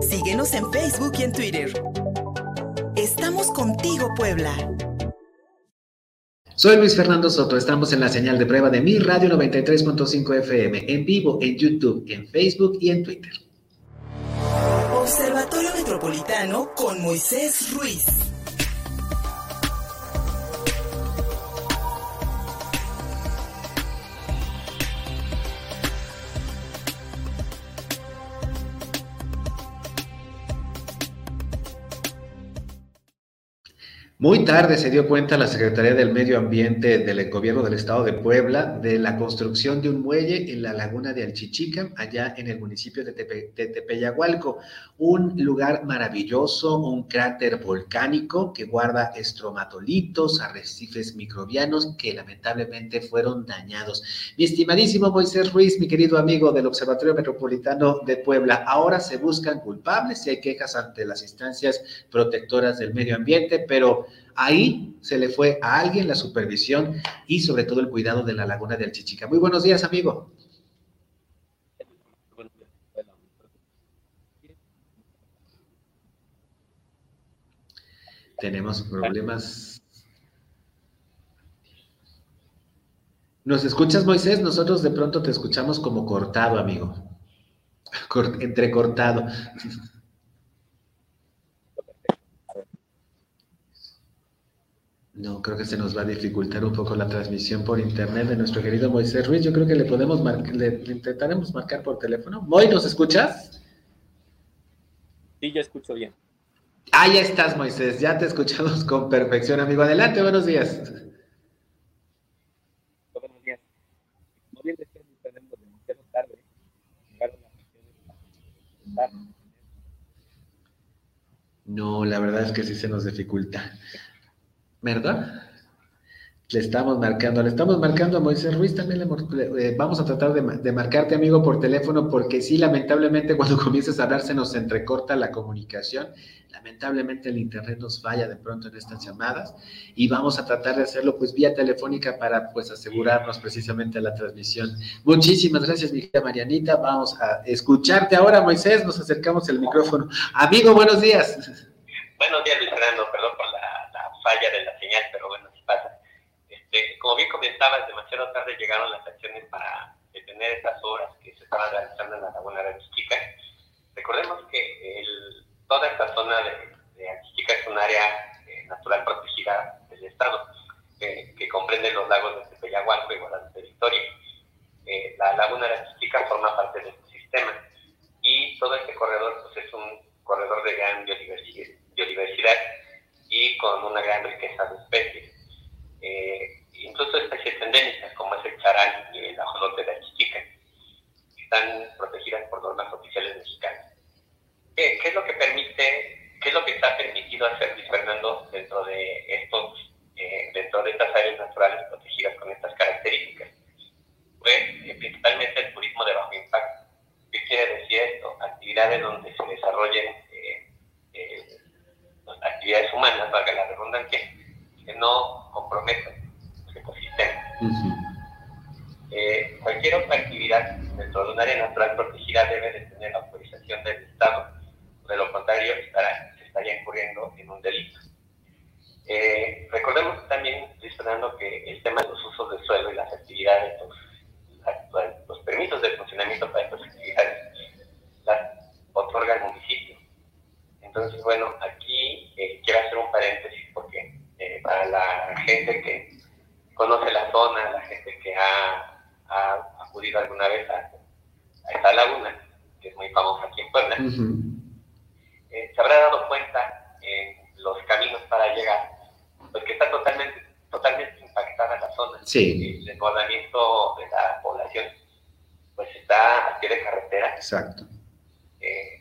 Síguenos en Facebook y en Twitter. Estamos contigo, Puebla. Soy Luis Fernando Soto, estamos en la señal de prueba de mi radio 93.5 FM, en vivo en YouTube, en Facebook y en Twitter. Observatorio Metropolitano con Moisés Ruiz. Muy tarde se dio cuenta la Secretaría del Medio Ambiente del Gobierno del Estado de Puebla de la construcción de un muelle en la laguna de Alchichica, allá en el municipio de, Tepeyagualco. Un lugar maravilloso, un cráter volcánico que guarda estromatolitos, arrecifes microbianos que lamentablemente fueron dañados. Mi estimadísimo Moisés Ruiz, mi querido amigo del Observatorio Metropolitano de Puebla, ahora se buscan culpables y hay quejas ante las instancias protectoras del medio ambiente, pero Ahí se le fue a alguien la supervisión y sobre todo el cuidado de la laguna del Chichica. Muy buenos días, amigo. Tenemos problemas. ¿Nos escuchas, Moisés? Nosotros de pronto te escuchamos como cortado, amigo. entrecortado. No, creo que se nos va a dificultar un poco la transmisión por internet de nuestro querido Moisés Ruiz. Yo creo que le podemos le, intentaremos marcar por teléfono. Moy, ¿nos escuchas? Sí, ya escucho bien. Ah, ya estás, Moisés. Ya te escuchamos con perfección, amigo. Adelante, buenos días. Buenos días. No bien tenemos demasiado tarde. No, la verdad es que sí se nos dificulta. ¿Verdad? Le estamos marcando, le estamos marcando a Moisés Ruiz, también le, eh, vamos a tratar de, marcarte, amigo, por teléfono, porque sí, lamentablemente, cuando comienzas a hablar se nos entrecorta la comunicación. Lamentablemente el internet nos falla de pronto en estas llamadas y vamos a tratar de hacerlo pues vía telefónica para pues asegurarnos precisamente la transmisión. Muchísimas gracias, mi querida Marianita. Vamos a escucharte ahora, Moisés. Nos acercamos el micrófono. Amigo, buenos días. Buenos días, Luis Fernando. Perdón por la falla de la señal, pero bueno, así pasa. Como bien comentabas, demasiado tarde llegaron las acciones para detener estas obras que se estaban realizando en la laguna de Achichica. Recordemos que toda esta zona de, de es un área eh, natural protegida del Estado, que comprende los lagos de Tepeyagualco y Guadalupe Victoria. Eh, la laguna de Achichica forma parte de este sistema y todo este corredor pues, es un corredor de gran biodiversidad y con una gran riqueza de. Eh, especies endémicas como es el charal y el ajolote de que están protegidas por normas oficiales mexicanas. ¿Qué, ¿Qué, es lo que permite, qué es lo que está permitido hacer Luis Fernando dentro de estos, eh, dentro de estas áreas naturales protegidas con estas características? Pues eh, principalmente el turismo de bajo impacto. ¿Qué quiere decir esto? Actividades donde se desarrollen actividades humanas, valga la redundancia, que no comprometan ecosistema. Eh, cualquier otra actividad dentro de un área natural protegida debe de tener la autorización del Estado, de lo contrario estará, estaría incurriendo en un delito. Eh, recordemos también, Fernando, que el tema de los usos del suelo y las actividades, los, los permisos de funcionamiento para estas actividades, las otorga el municipio. Entonces, bueno, aquí eh, quiero hacer un paréntesis porque eh, para la gente que conoce la zona, la gente que ha, acudido alguna vez a, esta laguna, que es muy famosa aquí en Puebla, eh, se habrá dado cuenta en los caminos para llegar, porque está totalmente, totalmente impactada la zona. Sí. El desbordamiento de la población, pues está a pie de carretera. Exacto.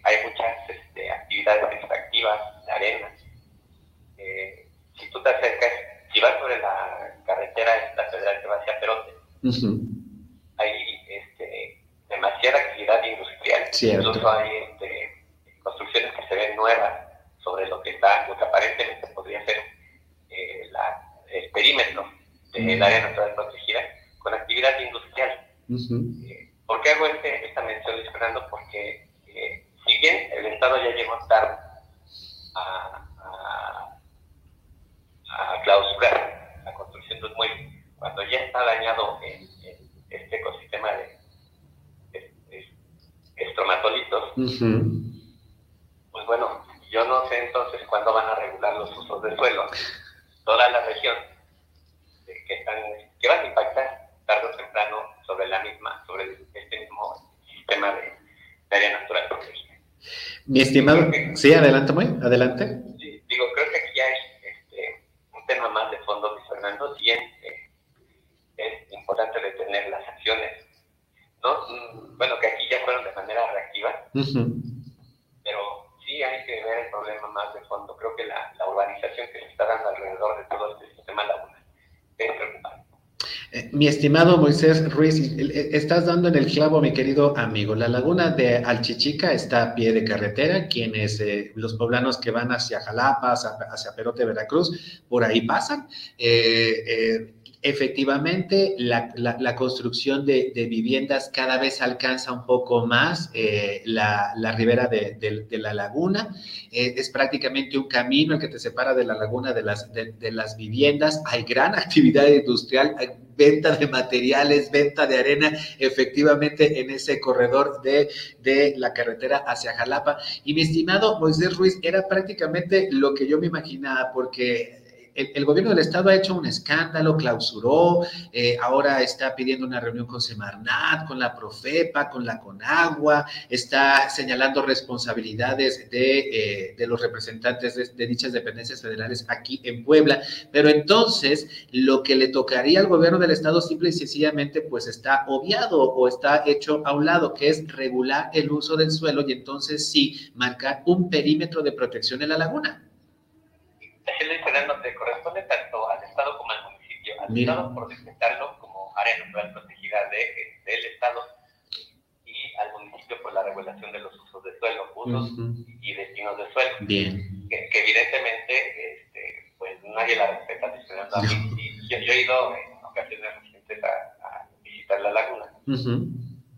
hay muchas este, actividades extractivas de arena. Eh, si tú te acercas, si vas sobre la carretera esta federal que va hacia Perote, hay este, demasiada actividad industrial. Incluso hay este, construcciones que se ven nuevas sobre lo que está, lo que aparentemente podría ser eh, el perímetro del área natural protegida con actividad industrial. Eh, ¿Por qué hago este, esta mención, Luis Fernando? Porque si bien el Estado ya llegó tarde a, a, a clausurar la construcción de un muelle, cuando ya está dañado el, este ecosistema de, estromatolitos, pues bueno, yo no sé entonces cuándo van a regular los usos del suelo. Toda la región que, están, que van a impactar tarde o temprano sobre la misma, sobre este mismo sistema de, área natural protegida. Mi estimado, sí, adelante, muy, adelante. digo, creo que aquí hay este, un tema más de fondo, Luis Fernando, y es, eh, es importante detener las acciones, ¿no? Mm, bueno, que aquí ya fueron de manera reactiva, pero sí hay que ver el problema más de fondo. Creo que la, la que se está dando alrededor de todo este sistema preocupante. Eh, mi estimado Moisés Ruiz, estás dando en el clavo, mi querido amigo. La laguna de Alchichica está a pie de carretera. Quienes, eh, los poblanos que van hacia Jalapa, hacia, Perote, Veracruz, por ahí pasan. Eh, efectivamente, la, construcción de, viviendas cada vez alcanza un poco más la, ribera de, la laguna. es prácticamente un camino el que te separa de la laguna de las, de, las viviendas. Hay gran actividad industrial, venta de materiales, venta de arena, efectivamente en ese corredor de, de la carretera hacia Jalapa. Y mi estimado Moisés Ruiz, era prácticamente lo que yo me imaginaba, porque el, gobierno del estado ha hecho un escándalo, clausuró, eh, ahora está pidiendo una reunión con Semarnat, con la Profepa, con la Conagua, está señalando responsabilidades de, eh, los representantes de, dichas dependencias federales aquí en Puebla. Pero entonces, lo que le tocaría al gobierno del estado simple y sencillamente, pues está obviado o está hecho a un lado, que es regular el uso del suelo y entonces sí marcar un perímetro de protección en la laguna. Fernando, te corresponde tanto al Estado como al municipio. Al Estado por decretarlo como área natural protegida de, del Estado y al municipio por la regulación de los usos de suelo, usos y destinos de suelo. Bien. Que, evidentemente este, pues nadie la respeta. Fernando. Y yo, he ido en ocasiones recientes a, visitar la laguna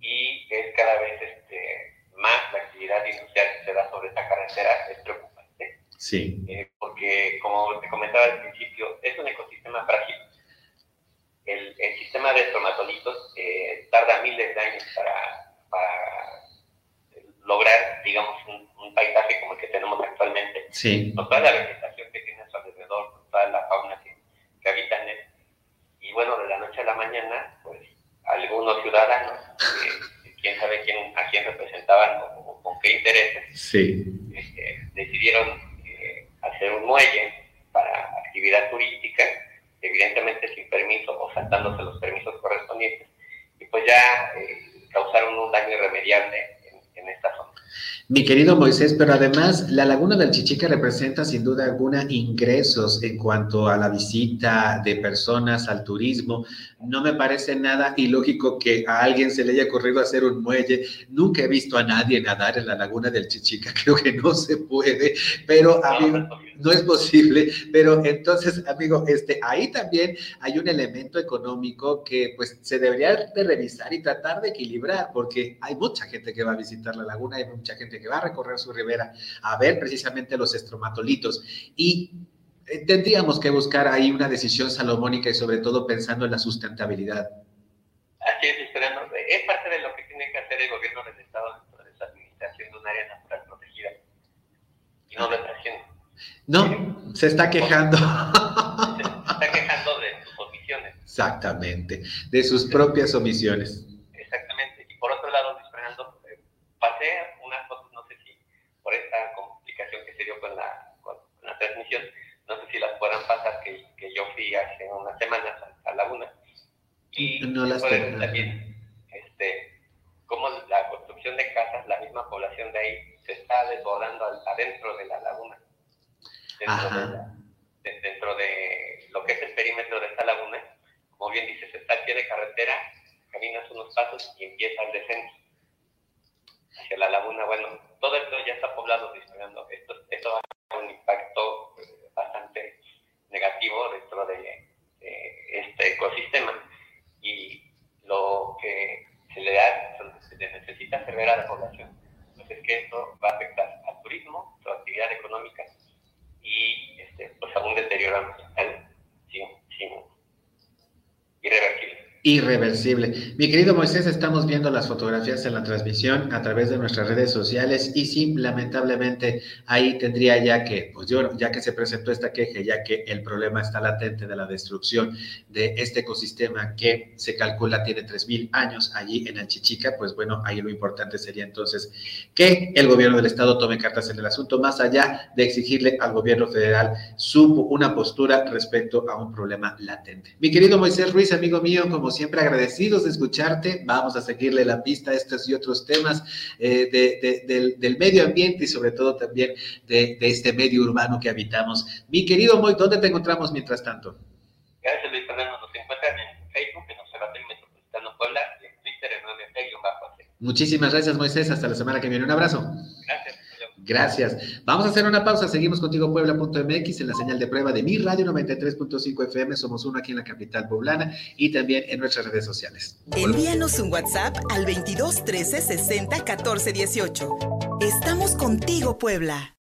y es cada vez este, más la actividad industrial que se da sobre esta carretera, es preocupante. Sí. Eh, porque, como te comentaba al principio, es un ecosistema frágil. El, sistema de estromatolitos eh, tarda miles de años para, para lograr, digamos, un, paisaje como el que tenemos actualmente. Sí. Con toda la vegetación que tiene a su alrededor, con toda la fauna que, que habita en él. Y bueno, de la noche a la mañana, pues algunos ciudadanos, quién sabe quién, a quién representaban o, con qué intereses, sí. Este, decidieron hacer un muelle para actividad turística, evidentemente sin permiso o saltándose los permisos correspondientes, y pues ya eh, causaron un daño irremediable. Mi querido Moisés, pero además la laguna del Chichica representa sin duda alguna ingresos en cuanto a la visita de personas al turismo. No me parece nada ilógico que a alguien se le haya ocurrido hacer un muelle. Nunca he visto a nadie nadar en la laguna del Chichica, creo que no se puede, pero a mí no es posible. Pero entonces, amigo, este, ahí también hay un elemento económico que pues se debería de revisar y tratar de equilibrar, porque hay mucha gente que va a visitar la laguna, hay mucha gente que va a recorrer su ribera a ver precisamente los estromatolitos. Y tendríamos que buscar ahí una decisión salomónica y sobre todo pensando en la sustentabilidad. Así es, esperando. Es parte de lo que tiene que hacer el gobierno del Estado dentro de esa administración de un área natural protegida. Y no haciendo. No, se está quejando. Se está quejando de sus omisiones. Exactamente, de sus propias omisiones. Exactamente. Y por otro lado, Luis Fernando, eh, pasé unas cosas, no sé si por esta complicación que se dio con la, con la transmisión, no sé si las puedan pasar, que, que yo fui hace unas semanas a, la Laguna. Y no las también, este, como la construcción de casas, la misma población de ahí se está desbordando adentro de la laguna. Dentro de, lo que es el perímetro de esta laguna, como bien dices, está al pie de carretera, caminas unos pasos y empieza el descenso hacia la laguna. Bueno, todo esto ya está poblado, disparando. Esto, esto va a tener un impacto bastante negativo dentro de, este ecosistema y lo que se le da, se necesita hacer ver a la población, pues es que esto va a irreversible. Mi querido Moisés, estamos viendo las fotografías en la transmisión a través de nuestras redes sociales y sí, lamentablemente ahí tendría ya que, pues yo, ya que se presentó esta queja, ya que el problema está latente de la destrucción de este ecosistema que se calcula tiene 3.000 años allí en Chichica, pues bueno, ahí lo importante sería entonces que el gobierno del estado tome cartas en el asunto, más allá de exigirle al gobierno federal su, una postura respecto a un problema latente. Mi querido Moisés Ruiz, amigo mío, como siempre agradecidos de escucharte, vamos a seguirle la pista a estos y otros temas eh, del, medio ambiente y sobre todo también de, este medio urbano que habitamos. Mi querido Moy, ¿dónde te encontramos mientras tanto? Gracias Luis Fernando, nos encuentran en Facebook, en Observatorio Metropolitano Puebla y en Twitter en 9 bajo Muchísimas gracias Moisés, hasta la semana que viene, un abrazo. Gracias. Gracias. Vamos a hacer una pausa. Seguimos contigo, Puebla.mx, en la señal de prueba de mi radio 93.5 FM. Somos uno aquí en la capital poblana y también en nuestras redes sociales. Envíanos un WhatsApp al 22 13 60 14 18. Estamos contigo, Puebla.